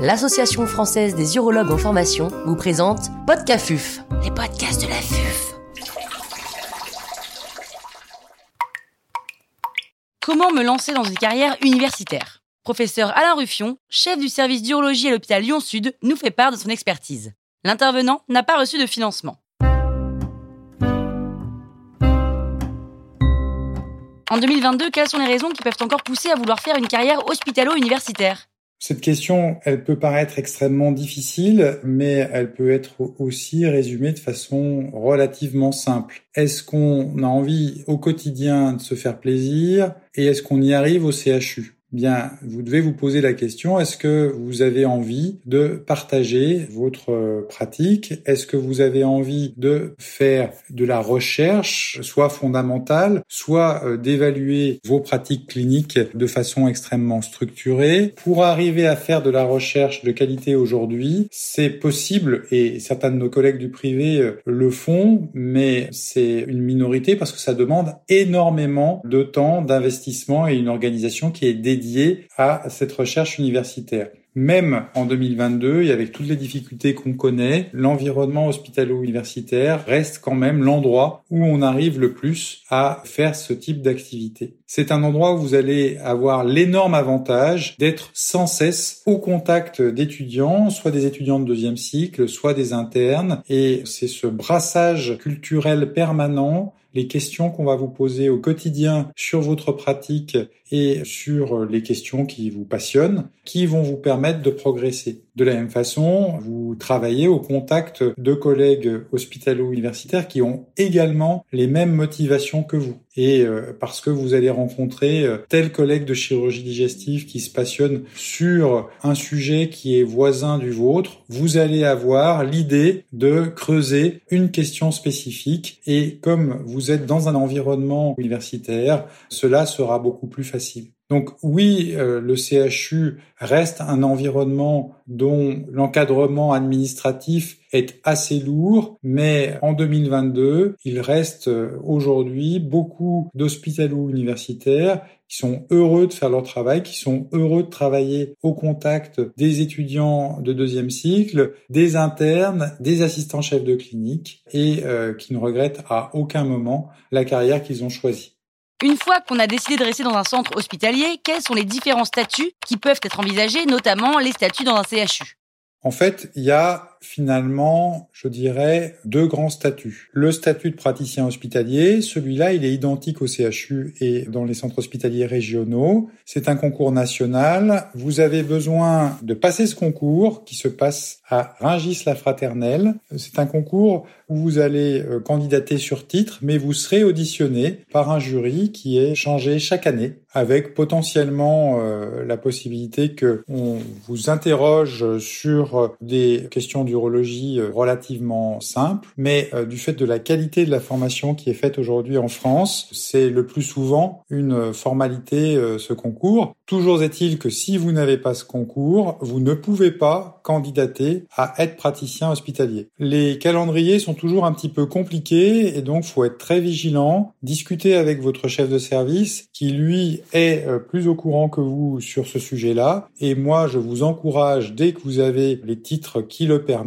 l'Association française des urologues en formation vous présente Podcafuf, les podcasts de la FUF. Comment me lancer dans une carrière universitaire? Professeur Alain Ruffion, chef du service d'urologie à l'hôpital Lyon-Sud, nous fait part de son expertise. L'intervenant n'a pas reçu de financement. En 2022, quelles sont les raisons qui peuvent encore pousser à vouloir faire une carrière hospitalo-universitaire? Cette question, elle peut paraître extrêmement difficile, mais elle peut être aussi résumée de façon relativement simple. Est-ce qu'on a envie au quotidien de se faire plaisir et est-ce qu'on y arrive au CHU bien, vous devez vous poser la question, est-ce que vous avez envie de partager votre pratique? Est-ce que vous avez envie de faire de la recherche, soit fondamentale, soit euh, d'évaluer vos pratiques cliniques de façon extrêmement structurée? Pour arriver à faire de la recherche de qualité aujourd'hui, c'est possible, et certains de nos collègues du privé euh, le font, mais c'est une minorité parce que ça demande énormément de temps, d'investissement et une organisation qui est dédiée à cette recherche universitaire. Même en 2022, et avec toutes les difficultés qu'on connaît, l'environnement hospitalo-universitaire reste quand même l'endroit où on arrive le plus à faire ce type d'activité. C'est un endroit où vous allez avoir l'énorme avantage d'être sans cesse au contact d'étudiants, soit des étudiants de deuxième cycle, soit des internes, et c'est ce brassage culturel permanent les questions qu'on va vous poser au quotidien sur votre pratique et sur les questions qui vous passionnent, qui vont vous permettre de progresser. De la même façon, vous travaillez au contact de collègues hospitalo-universitaires qui ont également les mêmes motivations que vous. Et euh, parce que vous allez rencontrer euh, tel collègue de chirurgie digestive qui se passionne sur un sujet qui est voisin du vôtre, vous allez avoir l'idée de creuser une question spécifique. Et comme vous êtes dans un environnement universitaire, cela sera beaucoup plus facile. Donc oui, euh, le CHU reste un environnement dont l'encadrement administratif est assez lourd, mais en 2022, il reste euh, aujourd'hui beaucoup d'hospitalo universitaires qui sont heureux de faire leur travail, qui sont heureux de travailler au contact des étudiants de deuxième cycle, des internes, des assistants chefs de clinique et euh, qui ne regrettent à aucun moment la carrière qu'ils ont choisie. Une fois qu'on a décidé de rester dans un centre hospitalier, quels sont les différents statuts qui peuvent être envisagés, notamment les statuts dans un CHU En fait, il y a finalement, je dirais, deux grands statuts. Le statut de praticien hospitalier, celui-là, il est identique au CHU et dans les centres hospitaliers régionaux. C'est un concours national. Vous avez besoin de passer ce concours qui se passe à Ringis-la-Fraternelle. C'est un concours où vous allez euh, candidater sur titre, mais vous serez auditionné par un jury qui est changé chaque année avec potentiellement euh, la possibilité que on vous interroge sur des questions d'urologie euh, relativement simple, mais euh, du fait de la qualité de la formation qui est faite aujourd'hui en France, c'est le plus souvent une formalité euh, ce concours. Toujours est-il que si vous n'avez pas ce concours, vous ne pouvez pas candidater à être praticien hospitalier. Les calendriers sont toujours un petit peu compliqués et donc faut être très vigilant, discuter avec votre chef de service qui lui est plus au courant que vous sur ce sujet-là et moi je vous encourage dès que vous avez les titres qui le permettent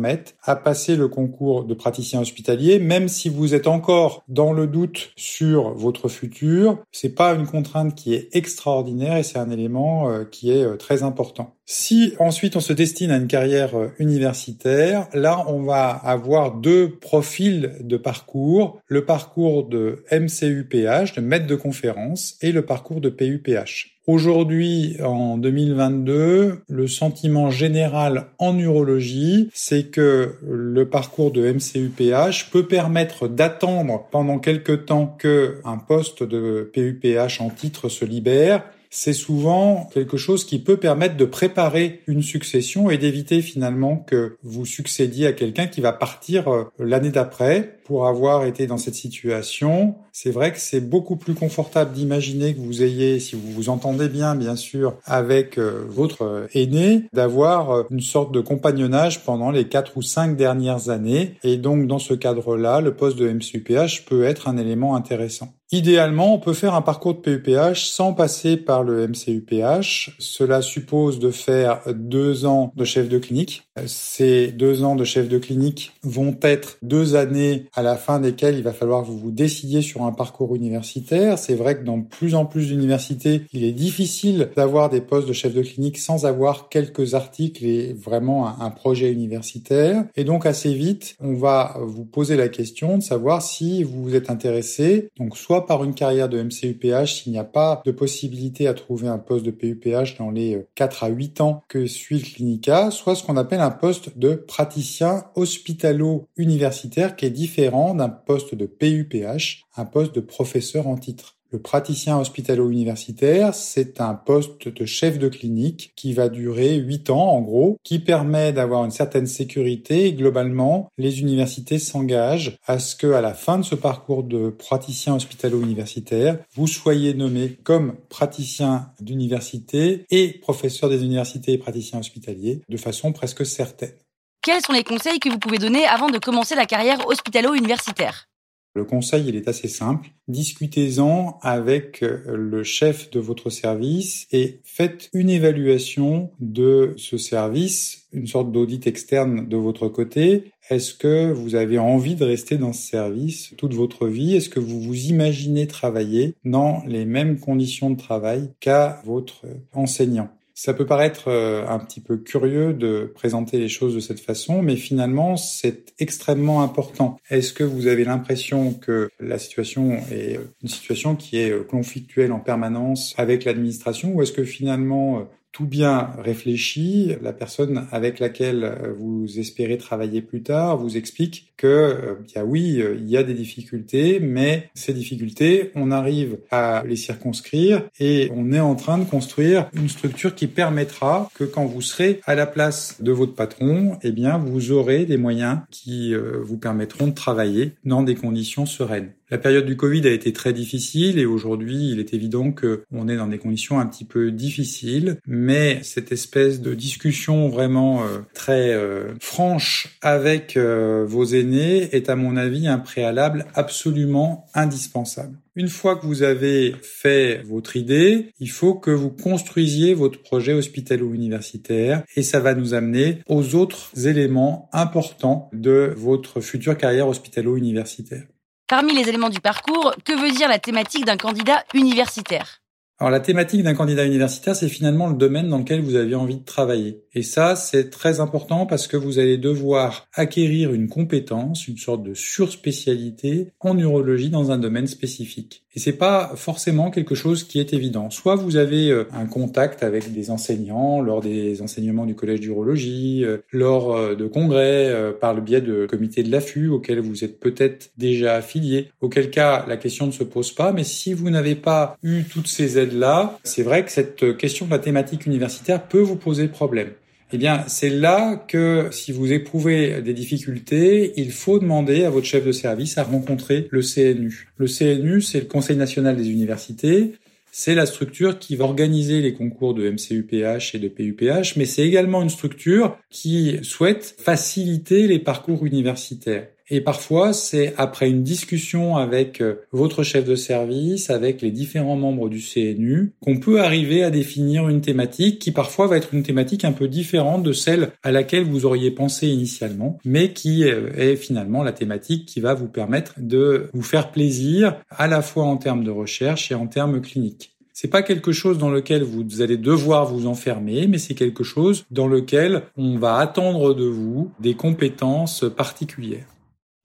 à passer le concours de praticien hospitalier, même si vous êtes encore dans le doute sur votre futur. C'est pas une contrainte qui est extraordinaire et c'est un élément euh, qui est euh, très important. Si ensuite on se destine à une carrière euh, universitaire, là on va avoir deux profils de parcours, le parcours de MCUPH, de maître de conférence, et le parcours de PUPH. Aujourd'hui, en 2022, le sentiment général en urologie, c'est que le parcours de MCUPH peut permettre d'attendre pendant quelque temps que un poste de PUPH en titre se libère c'est souvent quelque chose qui peut permettre de préparer une succession et d'éviter finalement que vous succédiez à quelqu'un qui va partir euh, l'année d'après pour avoir été dans cette situation. C'est vrai que c'est beaucoup plus confortable d'imaginer que vous ayez, si vous vous entendez bien, bien sûr, avec euh, votre euh, aîné, d'avoir une sorte de compagnonnage pendant les quatre ou cinq dernières années. Et donc, dans ce cadre-là, le poste de MCUPH peut être un élément intéressant. Idéalement, on peut faire un parcours de PUPH sans passer par le MCUPH. Cela suppose de faire deux ans de chef de clinique. Ces deux ans de chef de clinique vont être deux années à la fin desquelles il va falloir vous vous décidiez sur un parcours universitaire. C'est vrai que dans plus en plus d'universités, il est difficile d'avoir des postes de chef de clinique sans avoir quelques articles et vraiment un, projet universitaire. Et donc assez vite, on va vous poser la question de savoir si vous vous êtes intéressé, donc soit par une carrière de MCUPH s'il n'y a pas de possibilité à trouver un poste de PUPH dans les 4 euh, à 8 ans que suit le clinica, soit ce qu'on appelle un poste de praticien hospitalo-universitaire qui est différent d'un poste de PUPH, un poste de professeur en titre. Le praticien hospitalo-universitaire, c'est un poste de chef de clinique qui va durer 8 ans en gros, qui permet d'avoir une certaine sécurité globalement, les universités s'engagent à ce que à la fin de ce parcours de praticien hospitalo-universitaire, vous soyez nommé comme praticien d'université et professeur des universités et praticien hospitalier de façon presque certaine. Quels sont les conseils que vous pouvez donner avant de commencer la carrière hospitalo-universitaire? Le conseil, il est assez simple. Discutez-en avec euh, le chef de votre service et faites une évaluation de ce service, une sorte d'audit externe de votre côté. Est-ce que vous avez envie de rester dans ce service toute votre vie? Est-ce que vous vous imaginez travailler dans les mêmes conditions de travail qu'à votre enseignant? Ça peut paraître euh, un petit peu curieux de présenter les choses de cette façon, mais finalement, c'est extrêmement important. Est-ce que vous avez l'impression que la situation est une situation qui est conflictuelle en permanence avec l'administration, ou est-ce que finalement, tout bien réfléchi, la personne avec laquelle euh, vous espérez travailler plus tard vous explique que euh, a, oui, euh, il y a des difficultés, mais ces difficultés, on arrive à les circonscrire et on est en train de construire une structure qui permettra que quand vous serez à la place de votre patron, eh bien, vous aurez des moyens qui vous permettront de travailler dans des conditions sereines. La période du Covid a été très difficile et aujourd'hui, il est évident que on est dans des conditions un petit peu difficiles, mais cette espèce de discussion vraiment euh, très euh, franche avec euh, vos aînés est à mon avis un préalable absolument indispensable. Une fois que vous avez fait votre idée, il faut que vous construisiez votre projet hospitalo-universitaire et ça va nous amener aux autres éléments importants de votre future carrière hospitalo-universitaire. Parmi les éléments du parcours, que veut dire la thématique d'un candidat universitaire? Alors la thématique d'un candidat universitaire, c'est finalement le domaine dans lequel vous avez envie de travailler. Et ça, c'est très important parce que vous allez devoir acquérir une compétence, une sorte de surspécialité en urologie dans un domaine spécifique. Et c'est pas forcément quelque chose qui est évident. Soit vous avez euh, un contact avec des enseignants lors des enseignements du collège d'urologie, euh, lors euh, de congrès, par le biais de comités de l'affût auxquels vous êtes peut-être déjà affilié. Auquel cas, la question ne se pose pas. Mais si vous n'avez pas eu toutes ces aides-là, c'est vrai que cette question de la thématique universitaire peut vous poser problème. Eh bien, c'est là que si vous éprouvez des difficultés, il faut demander à votre chef de service à rencontrer le CNU. Le CNU, c'est le Conseil national des universités. C'est la structure qui va organiser les concours de MCUPH et de PUPH, mais c'est également une structure qui souhaite faciliter les parcours universitaires. Et parfois, c'est après une discussion avec euh, votre chef de service, avec les différents membres du CNU, qu'on peut arriver à définir une thématique qui parfois va être une thématique un peu différente de celle à laquelle vous auriez pensé initialement, mais qui euh, est finalement la thématique qui va vous permettre de vous faire plaisir à la fois en termes de recherche et en termes cliniques. C'est pas quelque chose dans lequel vous allez devoir vous enfermer, mais c'est quelque chose dans lequel on va attendre de vous des compétences particulières.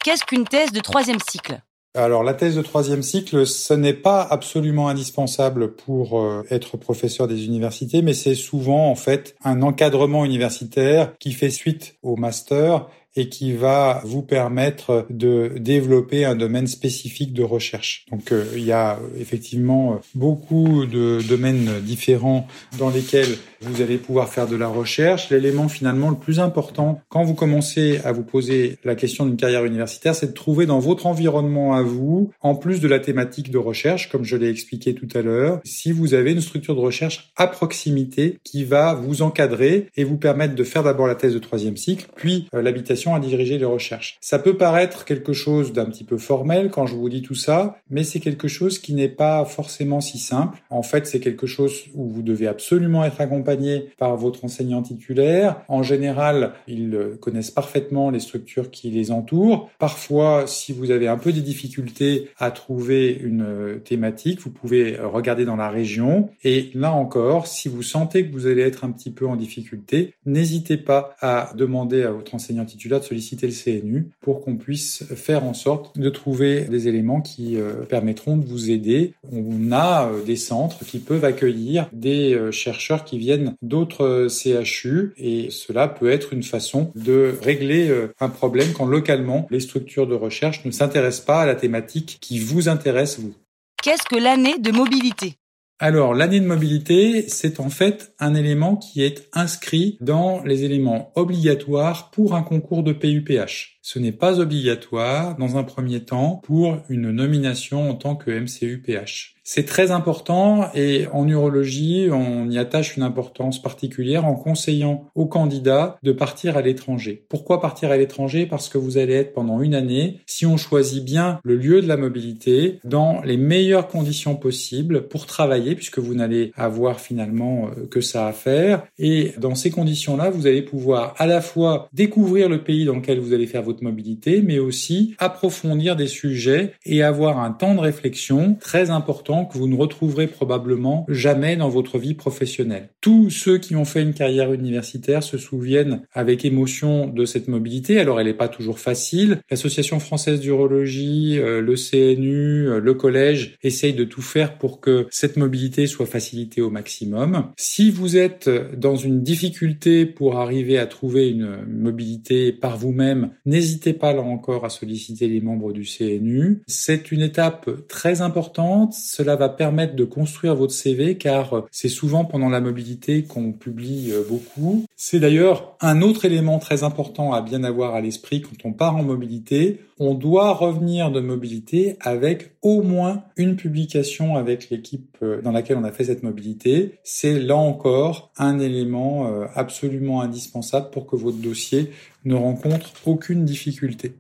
Qu'est-ce qu'une thèse de troisième cycle? Alors la thèse de troisième cycle, ce n'est pas absolument indispensable pour euh, être professeur des universités, mais c'est souvent en fait un encadrement universitaire qui fait suite au master et qui va vous permettre de développer un domaine spécifique de recherche. Donc euh, il y a effectivement beaucoup de domaines différents dans lesquels vous allez pouvoir faire de la recherche. L'élément finalement le plus important quand vous commencez à vous poser la question d'une carrière universitaire, c'est de trouver dans votre environnement à vous, en plus de la thématique de recherche, comme je l'ai expliqué tout à l'heure, si vous avez une structure de recherche à proximité qui va vous encadrer et vous permettre de faire d'abord la thèse de troisième cycle, puis euh, l'habitation à diriger les recherches. Ça peut paraître quelque chose d'un petit peu formel quand je vous dis tout ça, mais c'est quelque chose qui n'est pas forcément si simple. En fait, c'est quelque chose où vous devez absolument être accompagné par votre enseignant titulaire. En général, ils connaissent parfaitement les structures qui les entourent. Parfois, si vous avez un peu des difficultés à trouver une thématique, vous pouvez regarder dans la région. Et là encore, si vous sentez que vous allez être un petit peu en difficulté, n'hésitez pas à demander à votre enseignant titulaire de solliciter le CNU pour qu'on puisse faire en sorte de trouver des éléments qui euh, permettront de vous aider. On a euh, des centres qui peuvent accueillir des euh, chercheurs qui viennent d'autres CHU et cela peut être une façon de régler un problème quand localement les structures de recherche ne s'intéressent pas à la thématique qui vous intéresse vous. Qu'est-ce que l'année de mobilité? Alors, l'année de mobilité, c'est en fait un élément qui est inscrit dans les éléments obligatoires pour un concours de PUPH. Ce n'est pas obligatoire, dans un premier temps, pour une nomination en tant que MCUPH. C'est très important et en urologie, on y attache une importance particulière en conseillant aux candidats de partir à l'étranger. Pourquoi partir à l'étranger? Parce que vous allez être pendant une année, si on choisit bien le lieu de la mobilité, dans les meilleures conditions possibles pour travailler, puisque vous n'allez avoir finalement euh, que ça à faire. Et dans ces conditions-là, vous allez pouvoir à la fois découvrir le pays dans lequel vous allez faire votre mobilité, mais aussi approfondir des sujets et avoir un temps de réflexion très important que vous ne retrouverez probablement jamais dans votre vie professionnelle. Tous ceux qui ont fait une carrière universitaire se souviennent avec émotion de cette mobilité. Alors elle n'est pas toujours facile. L'Association française d'urologie, euh, le CNU, euh, le collège essayent de tout faire pour que cette mobilité soit facilitée au maximum. Si vous êtes dans une difficulté pour arriver à trouver une mobilité par vous-même, n'hésitez pas là encore à solliciter les membres du CNU. C'est une étape très importante. Cela va permettre de construire votre CV car c'est souvent pendant la mobilité qu'on publie euh, beaucoup. C'est d'ailleurs un autre élément très important à bien avoir à l'esprit quand on part en mobilité. On doit revenir de mobilité avec au moins une publication avec l'équipe euh, dans laquelle on a fait cette mobilité. C'est là encore un élément absolument indispensable pour que votre dossier ne rencontre aucune difficulté.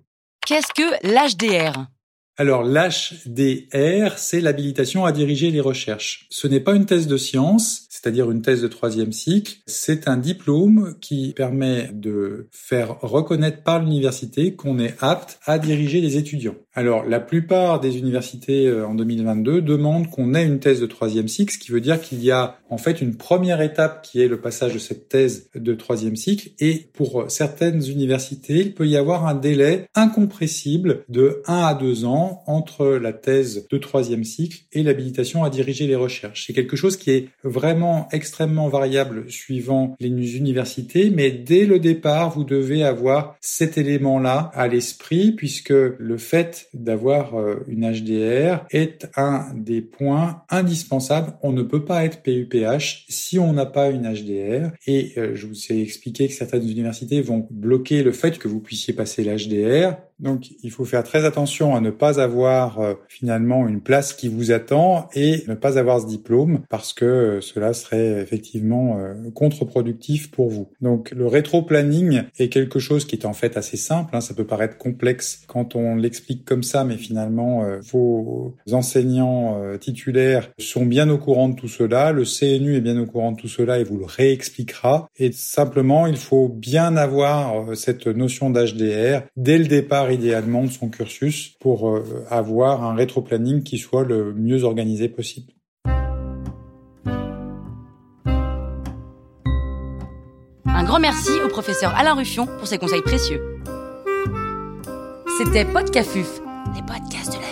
Qu'est-ce que l'HDR alors l'HDR, c'est l'habilitation à diriger les recherches. Ce n'est pas une thèse de science, c'est-à-dire une thèse de troisième cycle. C'est un diplôme qui permet de faire reconnaître par l'université qu'on est apte à diriger les étudiants. Alors, la plupart des universités euh, en 2022 demandent qu'on ait une thèse de troisième cycle, ce qui veut dire qu'il y a en fait une première étape qui est le passage de cette thèse de troisième cycle. Et pour certaines universités, il peut y avoir un délai incompressible de 1 à 2 ans entre la thèse de troisième cycle et l'habilitation à diriger les recherches. C'est quelque chose qui est vraiment extrêmement variable suivant les universités, mais dès le départ, vous devez avoir cet élément-là à l'esprit puisque le fait d'avoir euh, une HDR est un des points indispensables. On ne peut pas être PUPH si on n'a pas une HDR. Et euh, je vous ai expliqué que certaines universités vont bloquer le fait que vous puissiez passer l'HDR. Donc il faut faire très attention à ne pas avoir euh, finalement une place qui vous attend et ne pas avoir ce diplôme parce que cela serait effectivement contre-productif pour vous. Donc le rétro-planning est quelque chose qui est en fait assez simple. Hein. Ça peut paraître complexe quand on l'explique comme ça, mais finalement, euh, vos enseignants euh, titulaires sont bien au courant de tout cela. Le CNU est bien au courant de tout cela et vous le réexpliquera. Et simplement, il faut bien avoir euh, cette notion d'HDR dès le départ, idéalement, de son cursus pour avoir un rétro-planning qui soit le mieux organisé possible. Un grand merci au professeur Alain Ruffion pour ses conseils précieux. C'était Podcafuf, les podcasts de la